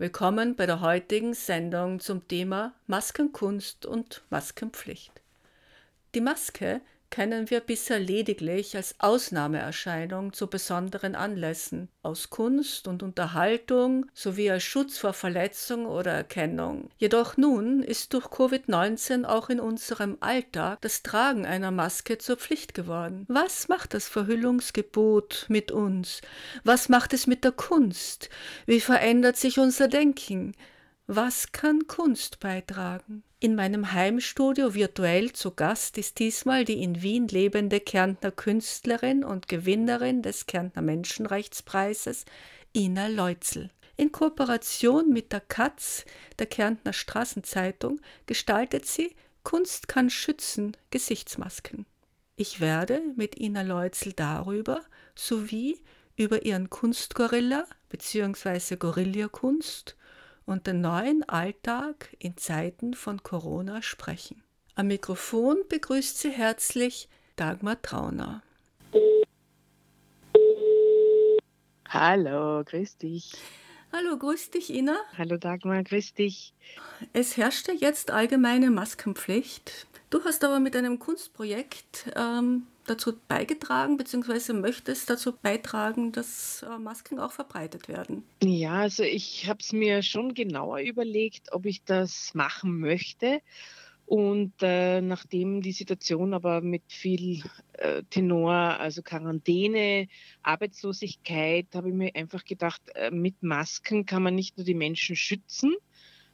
willkommen bei der heutigen Sendung zum Thema Maskenkunst und Maskenpflicht. Die Maske kennen wir bisher lediglich als Ausnahmeerscheinung zu besonderen Anlässen, aus Kunst und Unterhaltung sowie als Schutz vor Verletzung oder Erkennung. Jedoch nun ist durch Covid-19 auch in unserem Alltag das Tragen einer Maske zur Pflicht geworden. Was macht das Verhüllungsgebot mit uns? Was macht es mit der Kunst? Wie verändert sich unser Denken? Was kann Kunst beitragen? In meinem Heimstudio virtuell zu Gast ist diesmal die in Wien lebende Kärntner Künstlerin und Gewinnerin des Kärntner Menschenrechtspreises Ina Leutzel. In Kooperation mit der Katz, der Kärntner Straßenzeitung, gestaltet sie Kunst kann schützen Gesichtsmasken. Ich werde mit Ina Leutzel darüber sowie über ihren Kunstgorilla bzw. Gorillakunst und den neuen Alltag in Zeiten von Corona sprechen. Am Mikrofon begrüßt sie herzlich Dagmar Trauner. Hallo, grüß dich. Hallo, grüß dich, Ina. Hallo Dagmar, grüß dich. Es herrschte jetzt allgemeine Maskenpflicht. Du hast aber mit einem Kunstprojekt ähm, dazu beigetragen, beziehungsweise möchtest dazu beitragen, dass äh, Masken auch verbreitet werden? Ja, also ich habe es mir schon genauer überlegt, ob ich das machen möchte. Und äh, nachdem die Situation aber mit viel äh, Tenor, also Quarantäne, Arbeitslosigkeit, habe ich mir einfach gedacht, äh, mit Masken kann man nicht nur die Menschen schützen,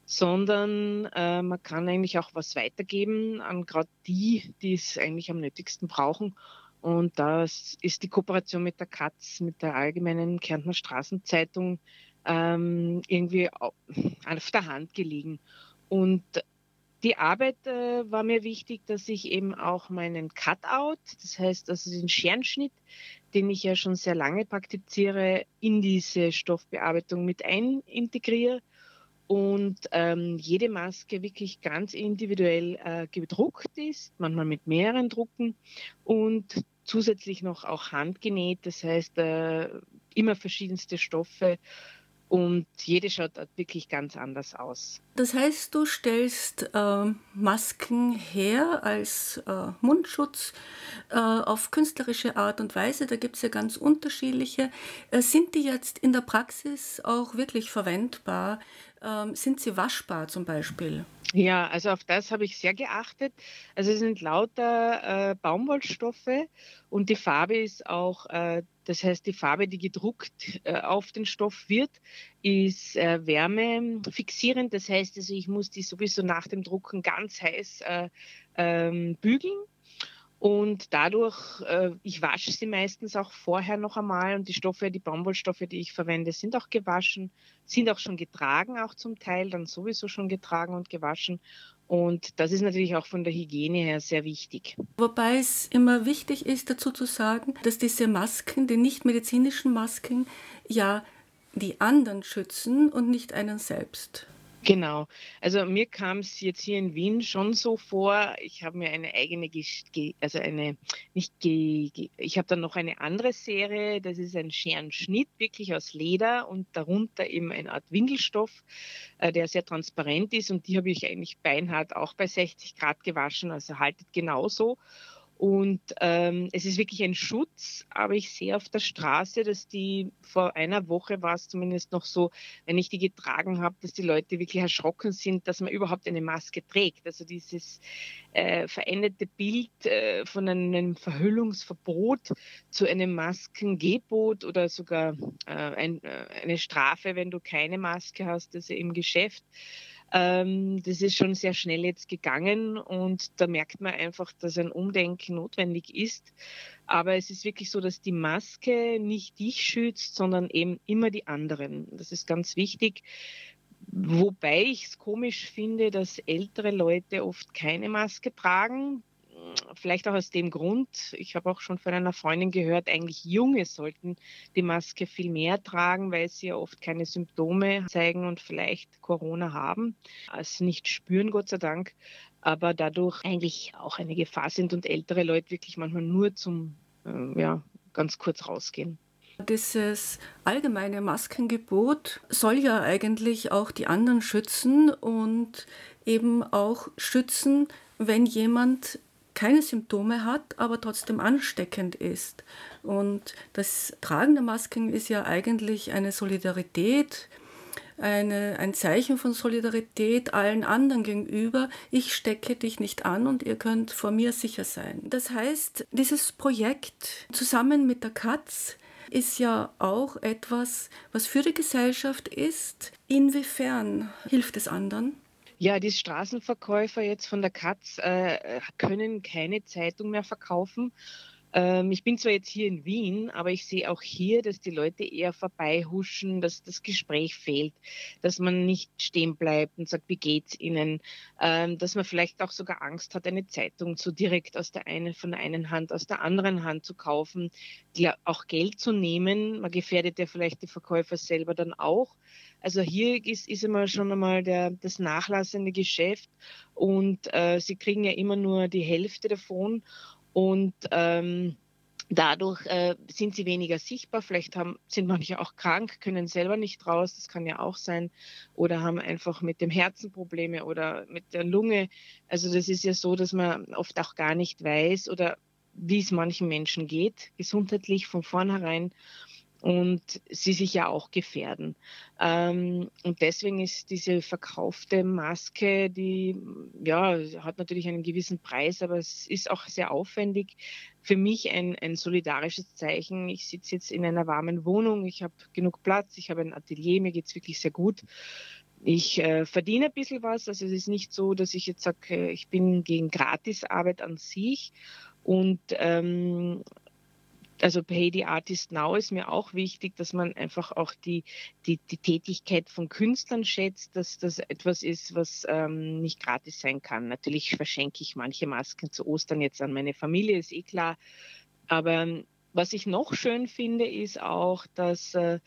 sondern äh, man kann eigentlich auch was weitergeben an gerade die, die es eigentlich am nötigsten brauchen. Und das ist die Kooperation mit der Katz, mit der Allgemeinen Kärntner Straßenzeitung ähm, irgendwie auf der Hand gelegen. Und die Arbeit äh, war mir wichtig, dass ich eben auch meinen Cutout, das heißt also den Scherenschnitt, den ich ja schon sehr lange praktiziere, in diese Stoffbearbeitung mit einintegriere und ähm, jede Maske wirklich ganz individuell äh, gedruckt ist, manchmal mit mehreren Drucken und zusätzlich noch auch handgenäht, das heißt äh, immer verschiedenste Stoffe und jede schaut wirklich ganz anders aus. Das heißt, du stellst äh, Masken her als äh, Mundschutz äh, auf künstlerische Art und Weise. Da gibt es ja ganz unterschiedliche. Äh, sind die jetzt in der Praxis auch wirklich verwendbar? Ähm, sind sie waschbar zum Beispiel? Ja, also auf das habe ich sehr geachtet. Also es sind lauter äh, Baumwollstoffe und die Farbe ist auch, äh, das heißt die Farbe, die gedruckt äh, auf den Stoff wird, ist äh, wärmefixierend. Das heißt also, ich muss die sowieso nach dem Drucken ganz heiß äh, ähm, bügeln und dadurch, äh, ich wasche sie meistens auch vorher noch einmal und die Stoffe, die Baumwollstoffe, die ich verwende, sind auch gewaschen, sind auch schon getragen, auch zum Teil dann sowieso schon getragen und gewaschen. Und das ist natürlich auch von der Hygiene her sehr wichtig. Wobei es immer wichtig ist, dazu zu sagen, dass diese Masken, die nicht medizinischen Masken, ja die anderen schützen und nicht einen selbst. Genau. Also mir kam es jetzt hier in Wien schon so vor, ich habe mir eine eigene, also eine, nicht, ich habe dann noch eine andere Serie, das ist ein Scherenschnitt, wirklich aus Leder und darunter eben eine Art Windelstoff, äh, der sehr transparent ist und die habe ich eigentlich beinhart auch bei 60 Grad gewaschen, also haltet genauso. Und ähm, es ist wirklich ein Schutz, aber ich sehe auf der Straße, dass die vor einer Woche war es zumindest noch so, wenn ich die getragen habe, dass die Leute wirklich erschrocken sind, dass man überhaupt eine Maske trägt. Also dieses äh, veränderte Bild äh, von einem Verhüllungsverbot zu einem Maskengebot oder sogar äh, ein, äh, eine Strafe, wenn du keine Maske hast, also im Geschäft. Ähm, das ist schon sehr schnell jetzt gegangen und da merkt man einfach, dass ein Umdenken notwendig ist. Aber es ist wirklich so, dass die Maske nicht dich schützt, sondern eben immer die anderen. Das ist ganz wichtig Wobei ich es komisch finde, dass ältere Leute oft keine Maske tragen. Vielleicht auch aus dem Grund, ich habe auch schon von einer Freundin gehört, eigentlich Junge sollten die Maske viel mehr tragen, weil sie ja oft keine Symptome zeigen und vielleicht Corona haben, es nicht spüren, Gott sei Dank, aber dadurch eigentlich auch eine Gefahr sind und ältere Leute wirklich manchmal nur zum, äh, ja, ganz kurz rausgehen. Dieses allgemeine Maskengebot soll ja eigentlich auch die anderen schützen und eben auch schützen, wenn jemand keine Symptome hat, aber trotzdem ansteckend ist. Und das Tragen der Masken ist ja eigentlich eine Solidarität, eine, ein Zeichen von Solidarität allen anderen gegenüber. Ich stecke dich nicht an und ihr könnt vor mir sicher sein. Das heißt, dieses Projekt zusammen mit der Katz ist ja auch etwas, was für die Gesellschaft ist. Inwiefern hilft es anderen? Ja, die Straßenverkäufer jetzt von der Katz äh, können keine Zeitung mehr verkaufen ich bin zwar jetzt hier in Wien, aber ich sehe auch hier, dass die Leute eher vorbeihuschen, dass das Gespräch fehlt, dass man nicht stehen bleibt und sagt, wie geht's Ihnen, ähm, dass man vielleicht auch sogar Angst hat, eine Zeitung so direkt aus der einen, von der einen Hand aus der anderen Hand zu kaufen, auch Geld zu nehmen. Man gefährdet ja vielleicht die Verkäufer selber dann auch. Also hier ist, ist immer schon einmal der, das nachlassende Geschäft und äh, sie kriegen ja immer nur die Hälfte davon und ähm, dadurch äh, sind sie weniger sichtbar. Vielleicht haben, sind manche auch krank, können selber nicht raus, das kann ja auch sein, oder haben einfach mit dem Herzen Probleme oder mit der Lunge. Also das ist ja so, dass man oft auch gar nicht weiß oder wie es manchen Menschen geht, gesundheitlich von vornherein und sie sich ja auch gefährden. Ähm, und deswegen ist diese verkaufte Maske, die ja, hat natürlich einen gewissen Preis, aber es ist auch sehr aufwendig. Für mich ein, ein solidarisches Zeichen. Ich sitze jetzt in einer warmen Wohnung, ich habe genug Platz, ich habe ein Atelier, mir geht es wirklich sehr gut. Ich äh, verdiene ein bisschen was, also es ist nicht so, dass ich jetzt sage, äh, ich bin gegen Gratisarbeit an sich. Und ähm, also Pay the Artist Now ist mir auch wichtig, dass man einfach auch die, die, die Tätigkeit von Künstlern schätzt, dass das etwas ist, was ähm, nicht gratis sein kann. Natürlich verschenke ich manche Masken zu Ostern jetzt an meine Familie, ist eh klar. Aber ähm, was ich noch schön finde, ist auch, dass, äh,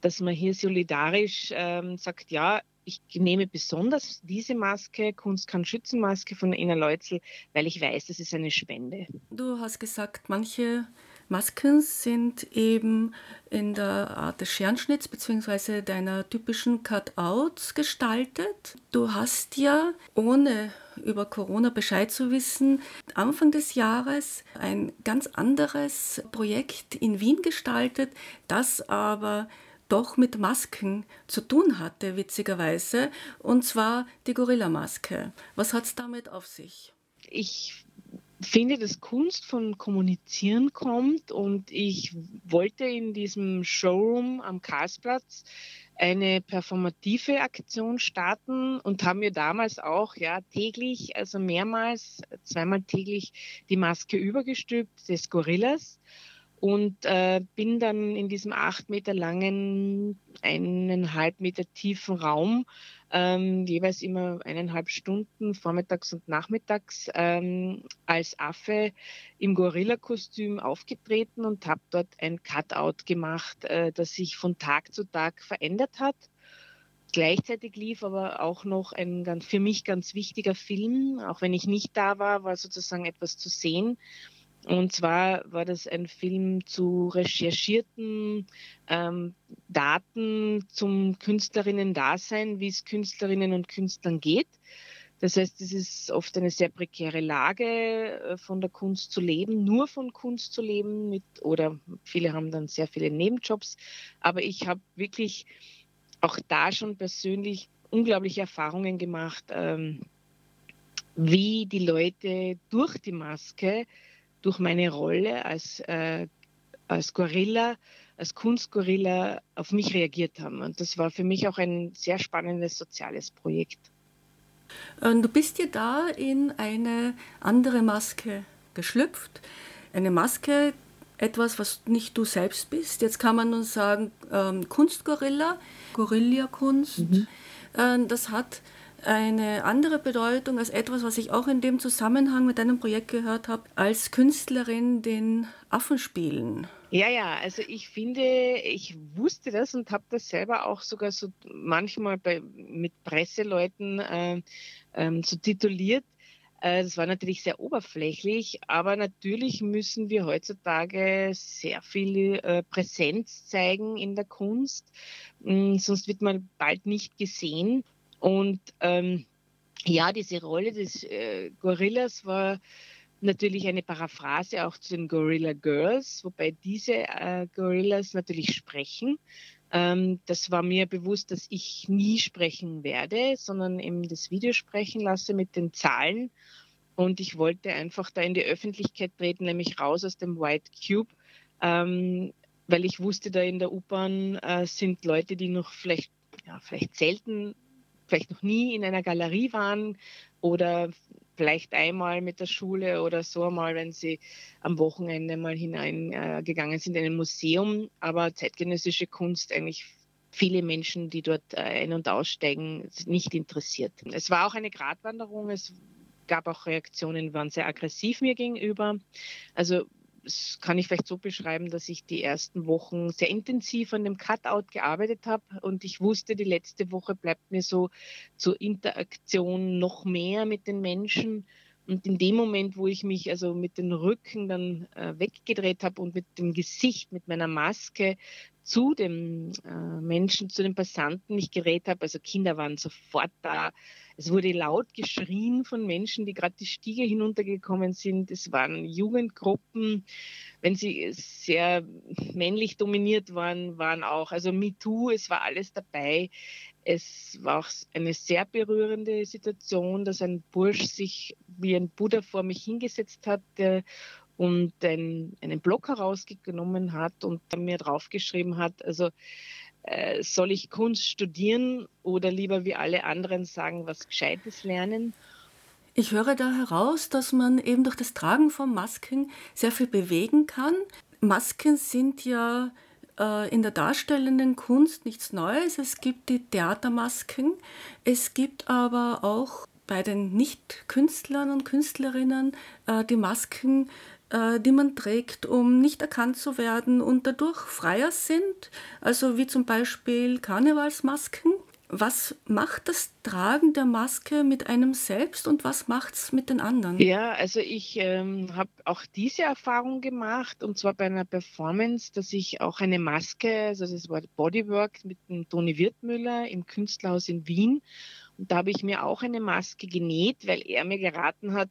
dass man hier solidarisch ähm, sagt, ja, ich nehme besonders diese Maske, Kunst kann schützen Maske von Ina Leutzel, weil ich weiß, das ist eine Spende. Du hast gesagt, manche Masken sind eben in der Art des Scherenschnitts bzw. deiner typischen Cutouts gestaltet. Du hast ja, ohne über Corona Bescheid zu wissen, Anfang des Jahres ein ganz anderes Projekt in Wien gestaltet, das aber doch mit Masken zu tun hatte, witzigerweise, und zwar die Gorilla-Maske. Was hat es damit auf sich? Ich finde, dass Kunst von Kommunizieren kommt und ich wollte in diesem Showroom am Karlsplatz eine performative Aktion starten und haben mir damals auch ja täglich, also mehrmals, zweimal täglich die Maske übergestülpt des Gorillas und äh, bin dann in diesem acht Meter langen, eineinhalb Meter tiefen Raum ähm, jeweils immer eineinhalb Stunden vormittags und nachmittags ähm, als Affe im Gorilla-Kostüm aufgetreten und habe dort ein Cutout gemacht, äh, das sich von Tag zu Tag verändert hat. Gleichzeitig lief aber auch noch ein ganz, für mich ganz wichtiger Film. Auch wenn ich nicht da war, war sozusagen etwas zu sehen und zwar war das ein Film zu recherchierten ähm, Daten zum Künstlerinnen-Dasein, wie es Künstlerinnen und Künstlern geht. Das heißt, es ist oft eine sehr prekäre Lage, äh, von der Kunst zu leben, nur von Kunst zu leben, mit, oder viele haben dann sehr viele Nebenjobs. Aber ich habe wirklich auch da schon persönlich unglaubliche Erfahrungen gemacht, ähm, wie die Leute durch die Maske durch meine Rolle als, äh, als Gorilla, als Kunstgorilla auf mich reagiert haben. Und das war für mich auch ein sehr spannendes soziales Projekt. Du bist dir da in eine andere Maske geschlüpft. Eine Maske, etwas, was nicht du selbst bist. Jetzt kann man nur sagen, ähm, Kunstgorilla, Gorilla-Kunst, mhm. äh, das hat eine andere Bedeutung als etwas, was ich auch in dem Zusammenhang mit deinem Projekt gehört habe, als Künstlerin den Affen spielen. Ja, ja, also ich finde, ich wusste das und habe das selber auch sogar so manchmal bei, mit Presseleuten äh, ähm, so tituliert. Äh, das war natürlich sehr oberflächlich, aber natürlich müssen wir heutzutage sehr viel äh, Präsenz zeigen in der Kunst, mh, sonst wird man bald nicht gesehen. Und ähm, ja, diese Rolle des äh, Gorillas war natürlich eine Paraphrase auch zu den Gorilla Girls, wobei diese äh, Gorillas natürlich sprechen. Ähm, das war mir bewusst, dass ich nie sprechen werde, sondern eben das Video sprechen lasse mit den Zahlen. Und ich wollte einfach da in die Öffentlichkeit treten, nämlich raus aus dem White Cube, ähm, weil ich wusste, da in der U-Bahn äh, sind Leute, die noch vielleicht, ja, vielleicht selten vielleicht noch nie in einer Galerie waren oder vielleicht einmal mit der Schule oder so mal, wenn sie am Wochenende mal hineingegangen äh, sind in ein Museum. Aber zeitgenössische Kunst eigentlich viele Menschen, die dort äh, ein- und aussteigen, nicht interessiert. Es war auch eine Gratwanderung. Es gab auch Reaktionen, waren sehr aggressiv mir gegenüber. Also das kann ich vielleicht so beschreiben, dass ich die ersten Wochen sehr intensiv an dem Cutout gearbeitet habe und ich wusste, die letzte Woche bleibt mir so zur Interaktion noch mehr mit den Menschen. Und in dem Moment, wo ich mich also mit dem Rücken dann äh, weggedreht habe und mit dem Gesicht, mit meiner Maske zu dem äh, Menschen, zu den Passanten nicht gerät habe, also Kinder waren sofort da, es wurde laut geschrien von Menschen, die gerade die Stiege hinuntergekommen sind. Es waren Jugendgruppen. Wenn sie sehr männlich dominiert waren, waren auch, also MeToo, es war alles dabei. Es war auch eine sehr berührende Situation, dass ein Bursch sich wie ein Buddha vor mich hingesetzt hat und ein, einen Block herausgenommen hat und mir draufgeschrieben hat, also äh, soll ich Kunst studieren oder lieber wie alle anderen sagen, was Gescheites lernen? Ich höre da heraus, dass man eben durch das Tragen von Masken sehr viel bewegen kann. Masken sind ja äh, in der darstellenden Kunst nichts Neues. Es gibt die Theatermasken. Es gibt aber auch bei den Nicht-Künstlern und Künstlerinnen äh, die Masken, die man trägt, um nicht erkannt zu werden und dadurch freier sind, also wie zum Beispiel Karnevalsmasken. Was macht das Tragen der Maske mit einem selbst und was macht es mit den anderen? Ja, also ich ähm, habe auch diese Erfahrung gemacht und zwar bei einer Performance, dass ich auch eine Maske, also das war Bodywork mit dem Toni Wirtmüller im Künstlerhaus in Wien und da habe ich mir auch eine Maske genäht, weil er mir geraten hat,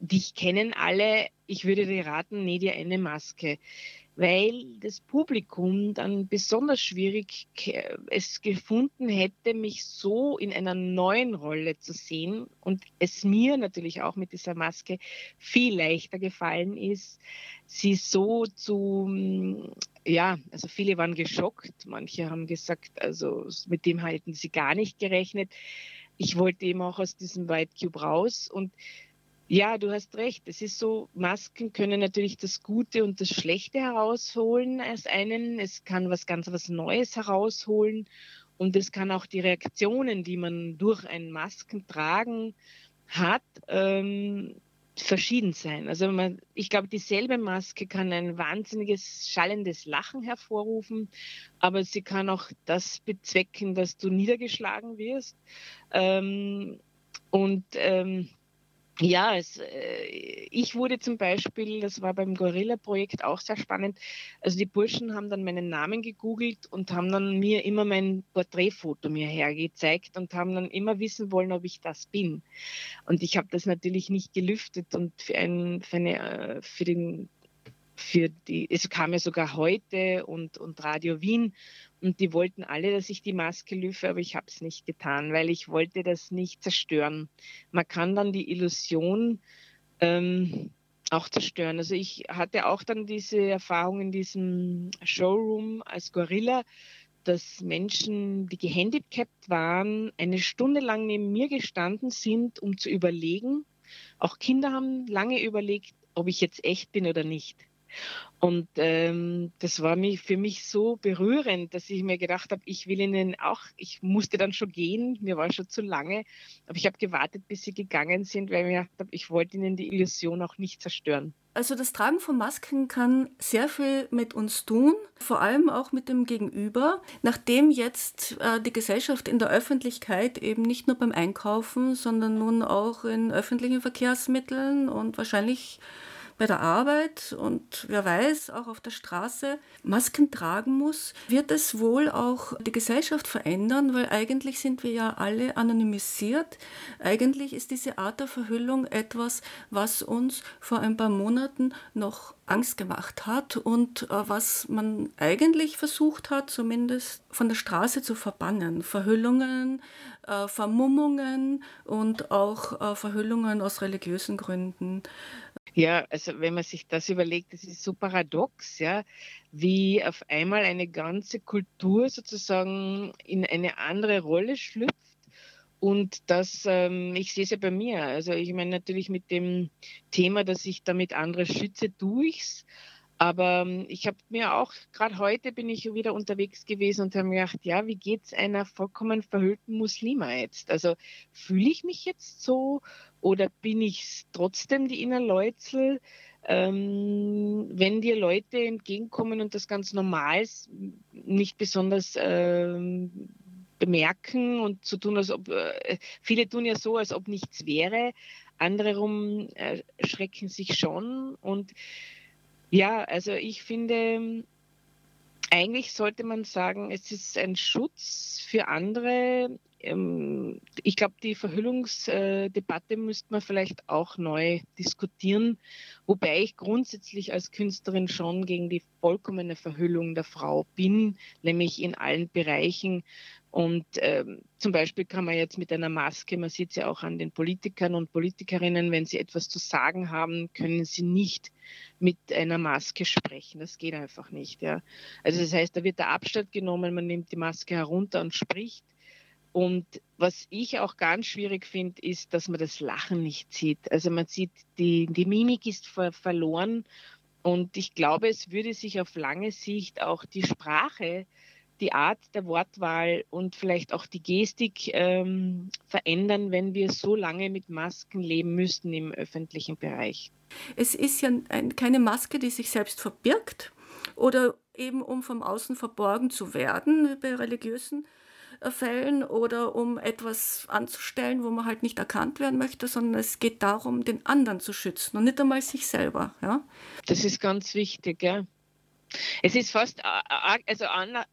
dich kennen alle, ich würde dir raten, näh dir eine Maske, weil das Publikum dann besonders schwierig es gefunden hätte, mich so in einer neuen Rolle zu sehen und es mir natürlich auch mit dieser Maske viel leichter gefallen ist, sie so zu, ja, also viele waren geschockt, manche haben gesagt, also mit dem halten sie gar nicht gerechnet. Ich wollte eben auch aus diesem White Cube raus und ja, du hast recht. Es ist so, Masken können natürlich das Gute und das Schlechte herausholen als einen. Es kann was ganz was Neues herausholen und es kann auch die Reaktionen, die man durch ein Maskentragen hat, ähm, verschieden sein. Also man, ich glaube, dieselbe Maske kann ein wahnsinniges schallendes Lachen hervorrufen, aber sie kann auch das bezwecken, dass du niedergeschlagen wirst. Ähm, und ähm, ja, es, äh, ich wurde zum Beispiel, das war beim Gorilla-Projekt auch sehr spannend, also die Burschen haben dann meinen Namen gegoogelt und haben dann mir immer mein Porträtfoto mir hergezeigt und haben dann immer wissen wollen, ob ich das bin. Und ich habe das natürlich nicht gelüftet und für, ein, für, eine, äh, für den für die, es kam ja sogar heute und, und Radio Wien und die wollten alle, dass ich die Maske lüfte, aber ich habe es nicht getan, weil ich wollte das nicht zerstören. Man kann dann die Illusion ähm, auch zerstören. Also ich hatte auch dann diese Erfahrung in diesem Showroom als Gorilla, dass Menschen, die gehandicapt waren, eine Stunde lang neben mir gestanden sind, um zu überlegen. Auch Kinder haben lange überlegt, ob ich jetzt echt bin oder nicht. Und ähm, das war mich, für mich so berührend, dass ich mir gedacht habe, ich will ihnen auch, ich musste dann schon gehen, mir war schon zu lange, aber ich habe gewartet, bis sie gegangen sind, weil ich mir gedacht habe, ich wollte ihnen die Illusion auch nicht zerstören. Also das Tragen von Masken kann sehr viel mit uns tun, vor allem auch mit dem Gegenüber. Nachdem jetzt äh, die Gesellschaft in der Öffentlichkeit eben nicht nur beim Einkaufen, sondern nun auch in öffentlichen Verkehrsmitteln und wahrscheinlich bei der Arbeit und wer weiß, auch auf der Straße Masken tragen muss, wird es wohl auch die Gesellschaft verändern, weil eigentlich sind wir ja alle anonymisiert. Eigentlich ist diese Art der Verhüllung etwas, was uns vor ein paar Monaten noch Angst gemacht hat und äh, was man eigentlich versucht hat, zumindest von der Straße zu verbannen. Verhüllungen, äh, Vermummungen und auch äh, Verhüllungen aus religiösen Gründen. Ja, also wenn man sich das überlegt, das ist so paradox, ja, wie auf einmal eine ganze Kultur sozusagen in eine andere Rolle schlüpft. Und das, ähm, ich sehe es ja bei mir. Also ich meine natürlich mit dem Thema, dass ich damit andere schütze, tue ich's. Aber ähm, ich habe mir auch, gerade heute bin ich wieder unterwegs gewesen und habe mir gedacht, ja, wie geht es einer vollkommen verhüllten Muslima jetzt? Also fühle ich mich jetzt so oder bin ich trotzdem die Innerleutzel? Ähm, wenn dir Leute entgegenkommen und das ganz normal nicht besonders ähm, bemerken und zu tun, als ob äh, viele tun ja so, als ob nichts wäre, andere rum äh, schrecken sich schon und ja, also ich finde, eigentlich sollte man sagen, es ist ein Schutz für andere. Ähm, ich glaube, die Verhüllungsdebatte müsste man vielleicht auch neu diskutieren, wobei ich grundsätzlich als Künstlerin schon gegen die vollkommene Verhüllung der Frau bin, nämlich in allen Bereichen. Und ähm, zum Beispiel kann man jetzt mit einer Maske, man sieht es ja auch an den Politikern und Politikerinnen, wenn sie etwas zu sagen haben, können sie nicht mit einer Maske sprechen. Das geht einfach nicht. Ja. Also das heißt, da wird der Abstand genommen, man nimmt die Maske herunter und spricht. Und was ich auch ganz schwierig finde, ist, dass man das Lachen nicht sieht. Also man sieht, die, die Mimik ist ver verloren. Und ich glaube, es würde sich auf lange Sicht auch die Sprache die Art der Wortwahl und vielleicht auch die Gestik ähm, verändern, wenn wir so lange mit Masken leben müssten im öffentlichen Bereich. Es ist ja ein, keine Maske, die sich selbst verbirgt oder eben um vom Außen verborgen zu werden bei religiösen äh, Fällen oder um etwas anzustellen, wo man halt nicht erkannt werden möchte, sondern es geht darum, den anderen zu schützen und nicht einmal sich selber. Ja? Das ist ganz wichtig, ja. Es ist fast also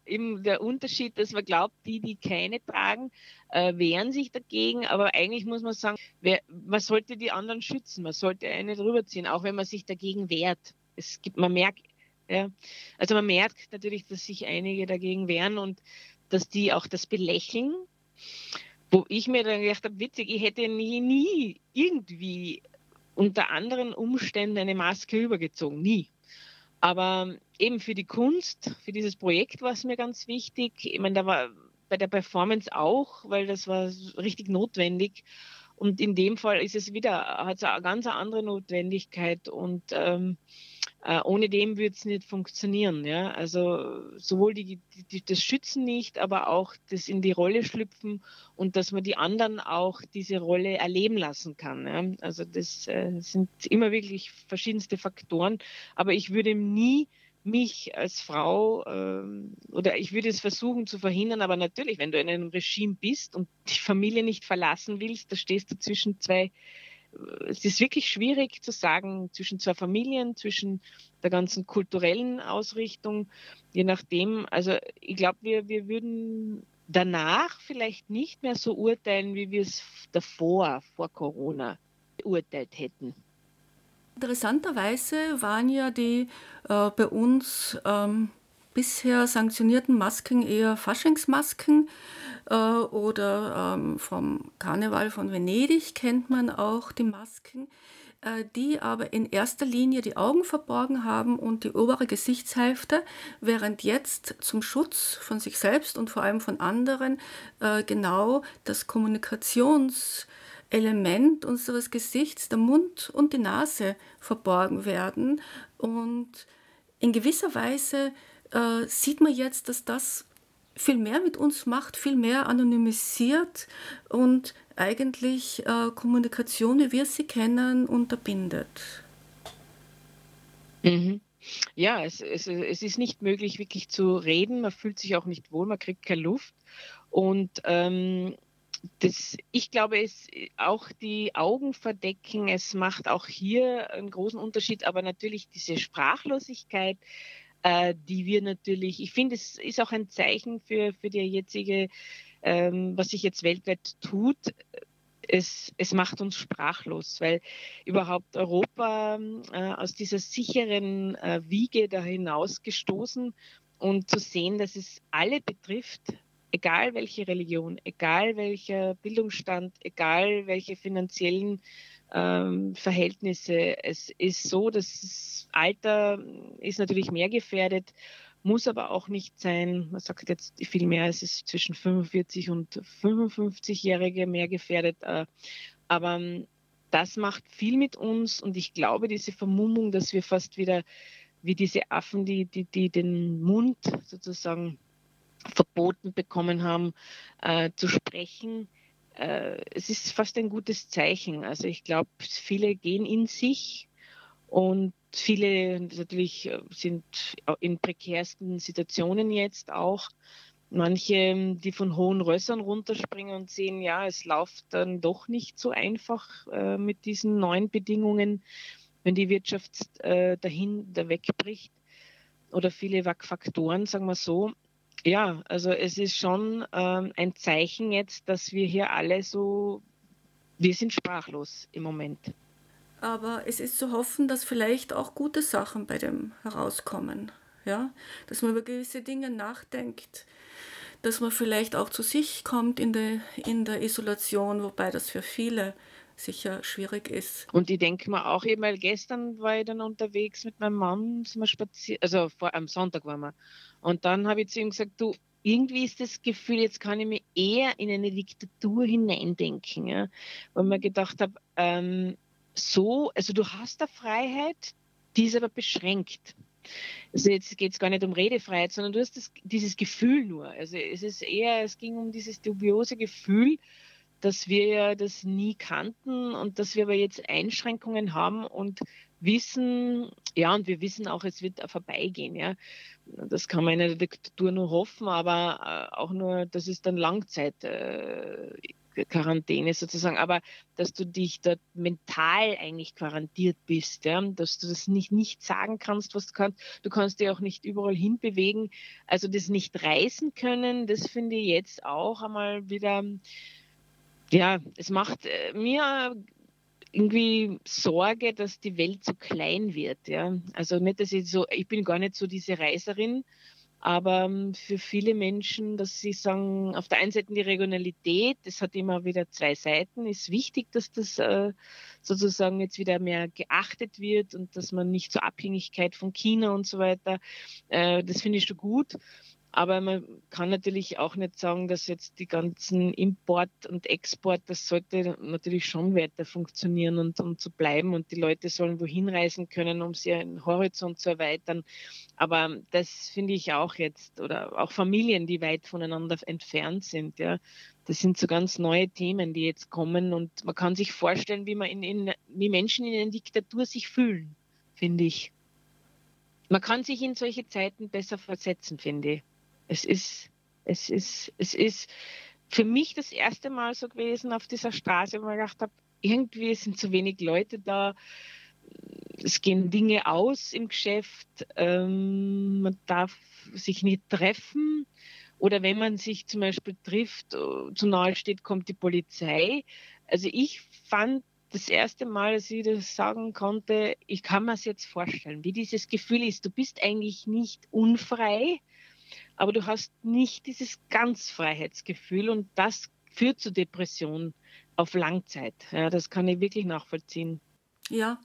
eben der Unterschied, dass man glaubt, die, die keine tragen, äh, wehren sich dagegen, aber eigentlich muss man sagen, wer, man sollte die anderen schützen, man sollte eine drüber ziehen, auch wenn man sich dagegen wehrt. Es gibt, man merkt, ja, also man merkt natürlich, dass sich einige dagegen wehren und dass die auch das belächeln, wo ich mir dann gedacht habe, witzig, ich hätte nie, nie irgendwie unter anderen Umständen eine Maske übergezogen, nie. Aber eben für die Kunst, für dieses Projekt war es mir ganz wichtig. Ich meine, da war bei der Performance auch, weil das war richtig notwendig. Und in dem Fall ist es wieder, hat es eine ganz andere Notwendigkeit und ähm, äh, ohne dem würde es nicht funktionieren. Ja? Also sowohl die, die, das Schützen nicht, aber auch das in die Rolle schlüpfen und dass man die anderen auch diese Rolle erleben lassen kann. Ja? Also das äh, sind immer wirklich verschiedenste Faktoren, aber ich würde nie mich als Frau ähm, oder ich würde es versuchen zu verhindern, aber natürlich, wenn du in einem Regime bist und die Familie nicht verlassen willst, da stehst du zwischen zwei, es ist wirklich schwierig zu sagen, zwischen zwei Familien, zwischen der ganzen kulturellen Ausrichtung, je nachdem. Also ich glaube, wir, wir würden danach vielleicht nicht mehr so urteilen, wie wir es davor, vor Corona, beurteilt hätten. Interessanterweise waren ja die äh, bei uns ähm, bisher sanktionierten Masken eher Faschingsmasken äh, oder ähm, vom Karneval von Venedig kennt man auch die Masken, äh, die aber in erster Linie die Augen verborgen haben und die obere Gesichtshälfte, während jetzt zum Schutz von sich selbst und vor allem von anderen äh, genau das Kommunikations Element unseres Gesichts, der Mund und die Nase verborgen werden. Und in gewisser Weise äh, sieht man jetzt, dass das viel mehr mit uns macht, viel mehr anonymisiert und eigentlich äh, Kommunikation, wie wir sie kennen, unterbindet. Mhm. Ja, es, es, es ist nicht möglich, wirklich zu reden. Man fühlt sich auch nicht wohl, man kriegt keine Luft. Und ähm, das, ich glaube, es auch die Augen verdecken, es macht auch hier einen großen Unterschied, aber natürlich diese Sprachlosigkeit, äh, die wir natürlich, ich finde, es ist auch ein Zeichen für, für die jetzige, ähm, was sich jetzt weltweit tut. Es, es macht uns sprachlos, weil überhaupt Europa äh, aus dieser sicheren äh, Wiege da hinausgestoßen und zu sehen, dass es alle betrifft, egal welche Religion, egal welcher Bildungsstand, egal welche finanziellen ähm, Verhältnisse. Es ist so, das Alter ist natürlich mehr gefährdet, muss aber auch nicht sein. Man sagt jetzt viel mehr, es ist zwischen 45 und 55-Jährige mehr gefährdet. Äh, aber ähm, das macht viel mit uns und ich glaube, diese Vermummung, dass wir fast wieder wie diese Affen, die, die, die den Mund sozusagen verboten bekommen haben, äh, zu sprechen, äh, es ist fast ein gutes Zeichen. Also ich glaube, viele gehen in sich und viele natürlich äh, sind in prekärsten Situationen jetzt auch. Manche, die von hohen Rössern runterspringen und sehen, ja, es läuft dann doch nicht so einfach äh, mit diesen neuen Bedingungen, wenn die Wirtschaft äh, dahin da wegbricht. Oder viele Faktoren, sagen wir so. Ja, also es ist schon ähm, ein Zeichen jetzt, dass wir hier alle so, wir sind sprachlos im Moment. Aber es ist zu hoffen, dass vielleicht auch gute Sachen bei dem herauskommen. Ja? Dass man über gewisse Dinge nachdenkt, dass man vielleicht auch zu sich kommt in der, in der Isolation, wobei das für viele sicher schwierig ist. Und ich denke mir auch eben, weil gestern war ich dann unterwegs mit meinem Mann, sind wir spazieren, also vor, am Sonntag waren wir. Und dann habe ich zu ihm gesagt, du, irgendwie ist das Gefühl, jetzt kann ich mir eher in eine Diktatur hineindenken, ja? weil mir gedacht habe, ähm, so, also du hast eine Freiheit, die ist aber beschränkt. Also jetzt geht es gar nicht um Redefreiheit, sondern du hast das, dieses Gefühl nur. Also es ist eher, es ging um dieses dubiose Gefühl, dass wir ja das nie kannten und dass wir aber jetzt Einschränkungen haben und wissen, ja, und wir wissen auch, es wird vorbeigehen, ja. Das kann man in der Diktatur nur hoffen, aber äh, auch nur, das ist dann Langzeit. Äh, Quarantäne sozusagen, aber dass du dich dort mental eigentlich quarantiert bist, ja? dass du das nicht, nicht sagen kannst, was du kannst. Du kannst dich auch nicht überall hinbewegen. Also das nicht reisen können, das finde ich jetzt auch einmal wieder ja, es macht äh, mir irgendwie Sorge, dass die Welt so klein wird. Ja? Also nicht, dass ich so, ich bin gar nicht so diese Reiserin, aber ähm, für viele Menschen, dass sie sagen, auf der einen Seite die Regionalität, das hat immer wieder zwei Seiten, ist wichtig, dass das äh, sozusagen jetzt wieder mehr geachtet wird und dass man nicht zur Abhängigkeit von China und so weiter, äh, das finde ich schon gut. Aber man kann natürlich auch nicht sagen, dass jetzt die ganzen Import und Export, das sollte natürlich schon weiter funktionieren und, und so bleiben und die Leute sollen wohin reisen können, um ihren Horizont zu erweitern. Aber das finde ich auch jetzt, oder auch Familien, die weit voneinander entfernt sind, ja. Das sind so ganz neue Themen, die jetzt kommen und man kann sich vorstellen, wie man in, in wie Menschen in einer Diktatur sich fühlen, finde ich. Man kann sich in solche Zeiten besser versetzen, finde ich. Es ist, es ist, es ist für mich das erste Mal so gewesen auf dieser Straße, wo ich gedacht habe, irgendwie sind zu wenig Leute da. Es gehen Dinge aus im Geschäft. Ähm, man darf sich nicht treffen. Oder wenn man sich zum Beispiel trifft, äh, zu nahe steht, kommt die Polizei. Also ich fand das erste Mal, dass ich das sagen konnte, ich kann mir es jetzt vorstellen, wie dieses Gefühl ist. Du bist eigentlich nicht unfrei, aber du hast nicht dieses Ganzfreiheitsgefühl und das führt zu Depressionen auf Langzeit. Ja, das kann ich wirklich nachvollziehen. Ja,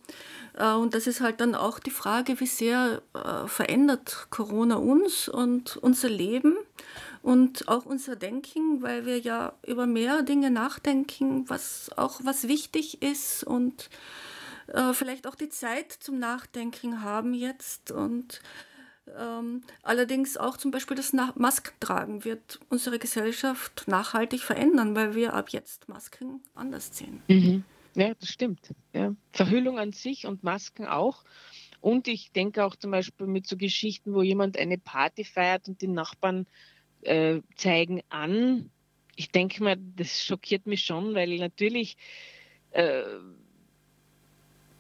äh, und das ist halt dann auch die Frage, wie sehr äh, verändert Corona uns und unser Leben und auch unser Denken, weil wir ja über mehr Dinge nachdenken, was auch was wichtig ist und äh, vielleicht auch die Zeit zum Nachdenken haben jetzt und ähm, allerdings auch zum Beispiel das Na Maskentragen wird unsere Gesellschaft nachhaltig verändern, weil wir ab jetzt Masken anders sehen. Mhm. Ja, das stimmt. Ja. Verhüllung an sich und Masken auch. Und ich denke auch zum Beispiel mit so Geschichten, wo jemand eine Party feiert und die Nachbarn äh, zeigen an. Ich denke mal, das schockiert mich schon, weil natürlich äh,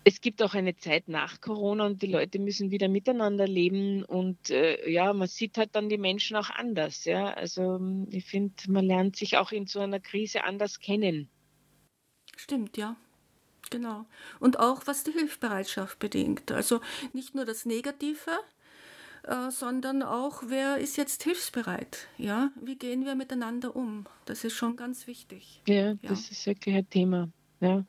es gibt auch eine Zeit nach Corona und die Leute müssen wieder miteinander leben und äh, ja, man sieht halt dann die Menschen auch anders. Ja, also ich finde, man lernt sich auch in so einer Krise anders kennen. Stimmt, ja. Genau. Und auch was die Hilfsbereitschaft bedingt. Also nicht nur das Negative, äh, sondern auch, wer ist jetzt hilfsbereit? Ja, wie gehen wir miteinander um? Das ist schon ganz wichtig. Ja, ja. das ist wirklich ein Thema. Ja. ja.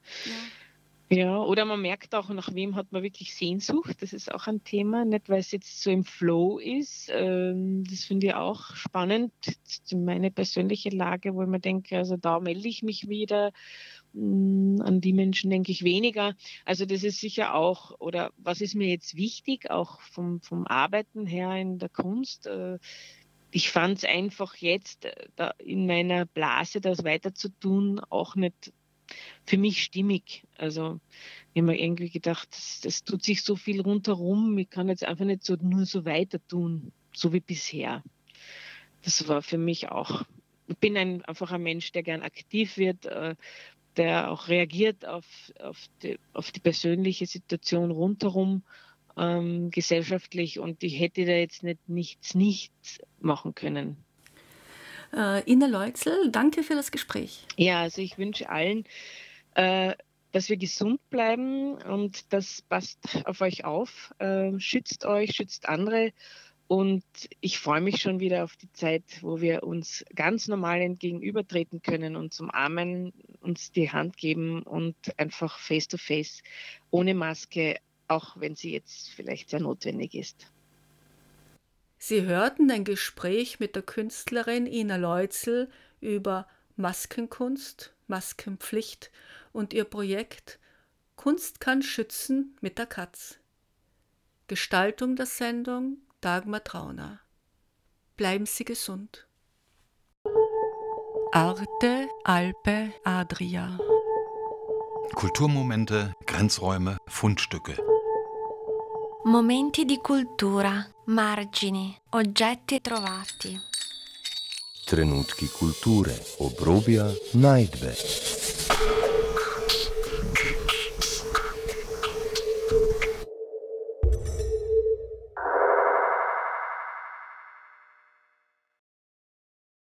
Ja, oder man merkt auch, nach wem hat man wirklich Sehnsucht. Das ist auch ein Thema, nicht weil es jetzt so im Flow ist. Ähm, das finde ich auch spannend. Meine persönliche Lage, wo ich mir denke, also da melde ich mich wieder. Mm, an die Menschen denke ich weniger. Also das ist sicher auch, oder was ist mir jetzt wichtig, auch vom, vom Arbeiten her in der Kunst? Äh, ich fand es einfach jetzt äh, in meiner Blase das weiter zu tun auch nicht für mich stimmig. Also ich habe mir irgendwie gedacht, das, das, tut sich so viel rundherum, ich kann jetzt einfach nicht so nur so weiter tun, so wie bisher. Das war für mich auch. Ich bin ein, einfach ein Mensch, der gern aktiv wird, äh, der auch reagiert auf, auf, die, auf die persönliche Situation rundherum ähm, gesellschaftlich und ich hätte da jetzt nicht nichts, nichts machen können. Äh, Ina Leutzel, danke für das Gespräch. Ja, also ich wünsche allen, äh, dass wir gesund bleiben und das passt auf euch auf. Äh, schützt euch, schützt andere. Und ich freue mich schon wieder auf die Zeit, wo wir uns ganz normal entgegenübertreten können, und zum Armen, uns die Hand geben und einfach face to face, ohne Maske, auch wenn sie jetzt vielleicht sehr notwendig ist. Sie hörten ein Gespräch mit der Künstlerin Ina Leutzel über Maskenkunst, Maskenpflicht und ihr Projekt Kunst kann schützen mit der Katz. Gestaltung der Sendung Dagmar Trauner. Bleiben Sie gesund. Arte, Alpe, Adria. Kulturmomente, Grenzräume, Fundstücke. Momenti di cultura, margini, oggetti trovati. Trenutki kulture, obrobja, najdbe.